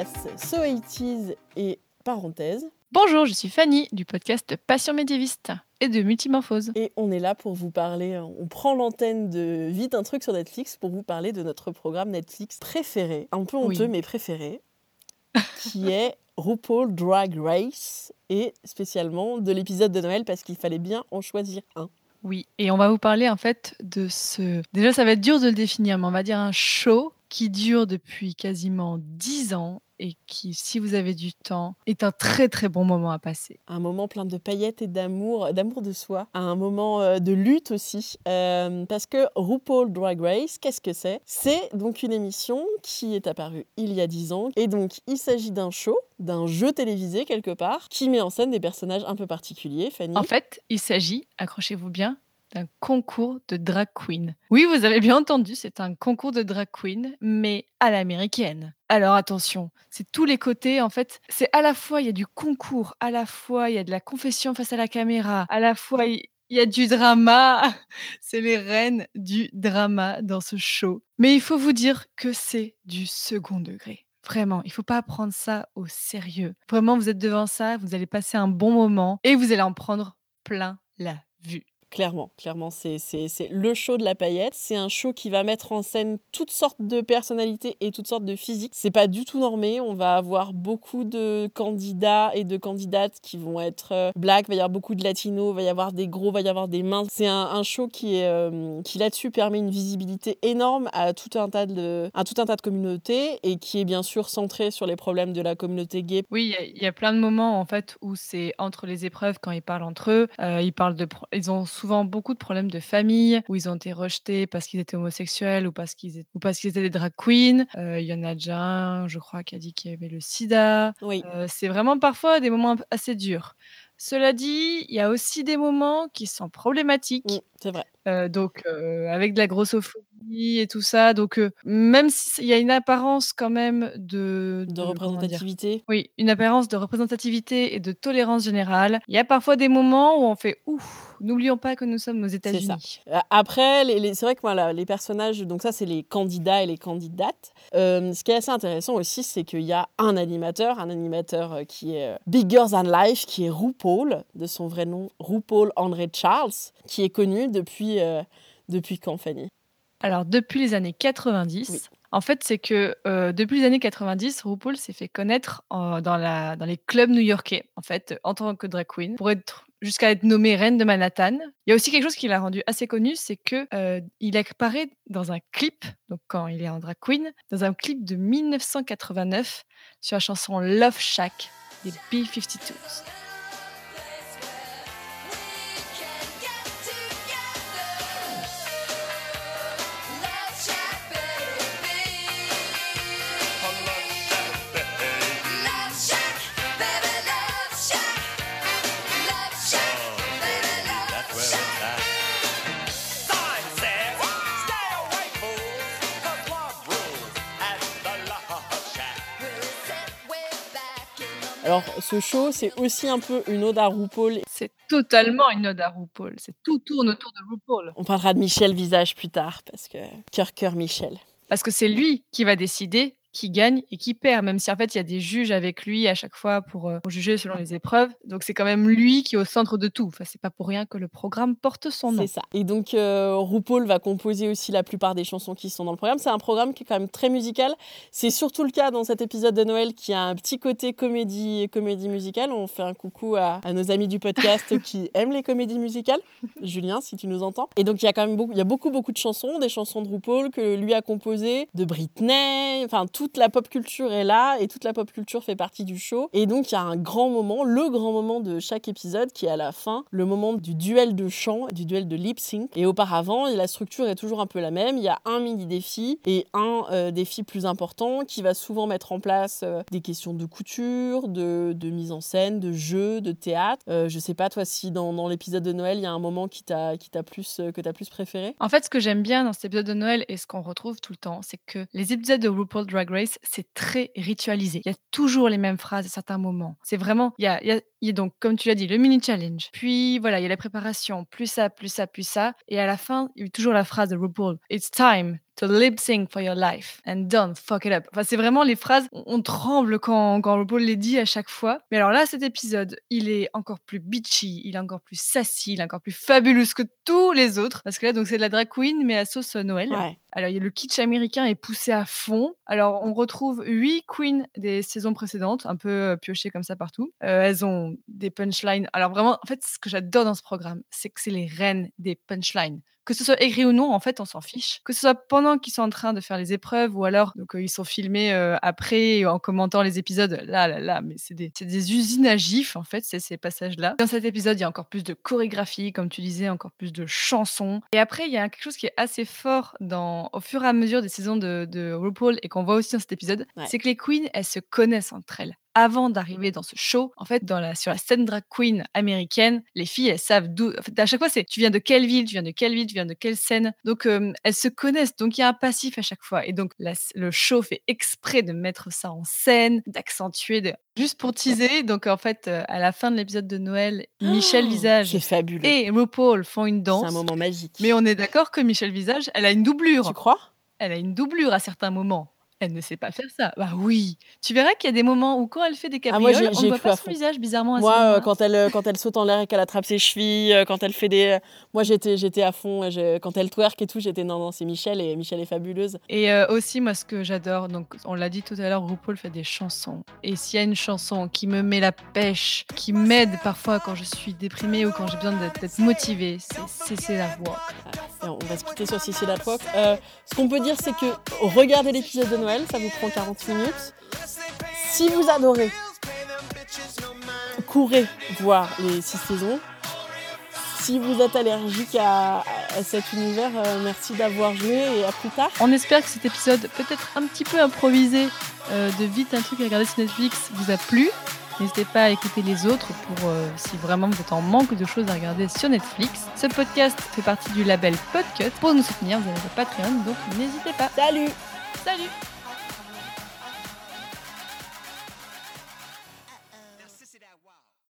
podcast So 80s et parenthèse. Bonjour, je suis Fanny du podcast Passion médiéviste et de Multimorphose. Et on est là pour vous parler, on prend l'antenne de Vite un truc sur Netflix pour vous parler de notre programme Netflix préféré, un peu honteux Oui. mais préféré, qui est RuPaul Drag Race et spécialement de l'épisode de Noël parce qu'il fallait bien en choisir un. Oui, et on va vous parler en fait de ce... Déjà, ça va être dur de le définir, mais on va dire un show qui dure depuis quasiment 10 ans et qui, si vous avez du temps, est un très très bon moment à passer. Un moment plein de paillettes et d'amour, d'amour de soi, un moment euh, de lutte aussi. Euh, parce que RuPaul Drag Race, qu'est-ce que c'est? C'est donc une émission qui est apparue il y a 10 ans. Et donc, il s'agit d'un show, d'un jeu télévisé quelque part, qui met en scène des personnages un peu particuliers. Fanny En fait, il s'agit, accrochez-vous bien, d'un concours de drag queen. Oui, vous avez bien entendu, c'est un concours de drag queen, mais à l'américaine. Alors attention, c'est tous les côtés, en fait, c'est à la fois, il y a du concours, à la fois, il y a de la confession face à la caméra, à la fois, il y a du drama. C'est les reines du drama dans ce show. Mais il faut vous dire que c'est du second degré. Vraiment, il faut pas prendre ça au sérieux. Vraiment, vous êtes devant ça, vous allez passer un bon moment et vous allez en prendre plein la vue. Clairement, clairement, c'est le show de la paillette. C'est un show qui va mettre en scène toutes sortes de personnalités et toutes sortes de physiques. C'est pas du tout normé. On va avoir beaucoup de candidats et de candidates qui vont être euh, black. Il va y avoir beaucoup de latinos. Il va y avoir des gros. Il va y avoir des minces. C'est un, un show qui est euh, qui là-dessus permet une visibilité énorme à tout un tas de à tout un tas de communautés et qui est bien sûr centré sur les problèmes de la communauté gay. Oui, il y a- plein de moments en fait où c'est entre les épreuves quand ils parlent entre eux. Euh, ils parlent de, ils ont souvent beaucoup de problèmes de famille où ils ont été rejetés parce qu'ils étaient homosexuels ou parce qu'ils étaient, ou parce qu'ils étaient des drag queens. Euh, Il y en a déjà un, je crois, qui a dit qu'il y avait le SIDA. Oui. Euh, c'est vraiment parfois des moments assez durs. Cela dit, il y a aussi des moments qui sont problématiques. Mm, c'est vrai. Euh, donc euh, avec de la grossophobie et tout ça. Donc euh, même s'il y a une apparence quand même de, De représentativité. oui, une apparence de représentativité et de tolérance générale. Il y a parfois des moments où on fait ouf, n'oublions pas que nous sommes aux. États-Unis. Euh, Après, les, les- c'est vrai que voilà, les personnages, donc ça, c'est les candidats et les candidates. Euh, ce qui est assez intéressant aussi, c'est qu'il y a un animateur, un animateur qui est bigger than life, qui est RuPaul, de son vrai nom, RuPaul André Charles, qui est connu depuis, euh, depuis quand, Fanny Alors depuis les années 90. Oui. En fait, c'est que euh, depuis les années 90, RuPaul s'est fait connaître en- dans, la, dans les clubs new-yorkais, en fait, en tant que drag queen, pour être jusqu'à être nommée reine de Manhattan. Il y a aussi quelque chose qui l'a rendu assez connu, c'est que euh, il apparaît dans un clip, donc quand il est en drag queen, dans un clip de 1989 sur la chanson Love Shack des B-52s. Alors, ce show, c'est aussi un peu une ode à RuPaul. C'est totalement une ode à RuPaul. C'est tout tourne autour de RuPaul. On parlera de Michel Visage plus tard, parce que cœur, cœur, Michel. Parce que c'est lui qui va décider qui gagne et qui perd, même si en fait il y a des juges avec lui à chaque fois pour, euh, pour juger selon les épreuves. Donc c'est quand même lui qui est au centre de tout. Enfin, c'est pas pour rien que le programme porte son nom. C'est ça. Et donc, euh, RuPaul va composer aussi la plupart des chansons qui sont dans le programme. C'est un programme qui est quand même très musical. C'est surtout le cas dans cet épisode de Noël qui a un petit côté comédie, comédie musicale. On fait un coucou à, à nos amis du podcast qui aiment les comédies musicales. Julien, si tu nous entends. Et donc, il y a quand même beaucoup, il y a beaucoup, beaucoup de chansons, des chansons de RuPaul que lui a composées, de Britney. Enfin, toute la pop culture est là et toute la pop culture fait partie du show. Et donc, il y a un grand moment, le grand moment de chaque épisode qui est à la fin, le moment du duel de chant, du duel de lip sync. Et auparavant, la structure est toujours un peu la même. Il y a un mini défi et un euh, défi plus important qui va souvent mettre en place euh, des questions de couture, de, mise en scène, de jeu, de théâtre. Euh, je sais pas, toi, si dans, l'épisode de Noël, il y a un moment qui t'a qui t'a plus, euh, que t'as plus préféré? En fait, ce que j'aime bien dans cet épisode de Noël et ce qu'on retrouve tout le temps, c'est que les épisodes de RuPaul Drag Drag Race, c'est très ritualisé. Il y a toujours les mêmes phrases à certains moments. C'est vraiment, il y a, donc, comme tu l'as dit, le mini challenge. Puis voilà, il y a la préparation, plus ça, plus ça, plus ça. Et à la fin, il y a toujours la phrase de RuPaul. It's time to lip sync for your life and don't fuck it up. Enfin, c'est vraiment les phrases, on, tremble quand, quand RuPaul les dit à chaque fois. Mais alors là, cet épisode, il est encore plus bitchy, il est encore plus sassy, il est encore plus fabuleux que tous les autres. Parce que là, donc c'est de la drag queen, mais à sauce Noël. Ouais. Alors, le kitsch américain est poussé à fond. Alors, on retrouve huit queens des saisons précédentes, un peu euh, piochées comme ça partout. Euh, elles ont des punchlines. Alors, vraiment, en fait, ce que j'adore dans ce programme, c'est que c'est les reines des punchlines. Que ce soit écrit ou non, en fait, on s'en fiche. Que ce soit pendant qu'ils sont en train de faire les épreuves ou alors donc, euh, ils sont filmés euh, après en commentant les épisodes. Là, là, là, mais c'est des, usines à gifs, en fait, c'est ces passages-là. Dans cet épisode, il y a encore plus de chorégraphie, comme tu disais, encore plus de chansons. Et après, il y a quelque chose qui est assez fort dans, au fur et à mesure des saisons de, de RuPaul et qu'on voit aussi dans cet épisode, Ouais. c'est que les queens, elles se connaissent entre elles. Avant d'arriver dans ce show, en fait, dans la, sur la scène drag queen américaine, les filles, elles savent d'où. En fait, à chaque fois, c'est tu viens de quelle ville, tu viens de quelle ville, tu viens de quelle scène. Donc, euh, elles se connaissent. Donc, il y a un passif à chaque fois. Et donc, la- le show fait exprès de mettre ça en scène, d'accentuer. De... Juste pour teaser, donc en fait, euh, à la fin de l'épisode de Noël, Michel Oh, Visage fabuleux. et RuPaul font une C'est un danse. moment magique. Mais on est d'accord que Michel Visage, elle a une doublure. Tu crois? Elle a une doublure à certains moments. Elle ne sait pas faire ça. Bah oui. Tu verras qu'il y a des moments où quand elle fait des Ah, moi, cabrioles, on ne voit pas son visage bizarrement à ce Moi, euh, quand elle, euh, quand elle saute en l'air et qu'elle attrape ses chevilles, euh, quand elle fait des. Moi, j'étais, j'étais à fond. et je- Quand elle twerk et tout, j'étais non, non, c'est Michel et Michel est fabuleuse. Et euh, aussi, moi, ce que j'adore, donc on l'a dit tout à l'heure, RuPaul fait des chansons. Et s'il y a une chanson qui me met la pêche, qui m'aide parfois quand je suis déprimée ou quand j'ai besoin d'être d'être motivée, c'est c'est la voix. On va se quitter sur Sissi la Walk. Euh, ce qu'on peut dire, c'est que regardez l'épisode de Noël, ça vous prend 40 minutes. Si vous adorez, courez voir les six saisons. Si vous êtes allergique à, à cet univers, euh, merci d'avoir joué et à plus tard. On espère que cet épisode, peut-être un petit peu improvisé, euh, de vite un truc à regarder sur Netflix, vous a plu. N'hésitez pas à écouter les autres pour euh, si vraiment vous êtes en manque de choses à regarder sur Netflix. Ce podcast fait partie du label Podcut. Pour nous soutenir, vous avez le Patreon, donc n'hésitez pas. Salut Salut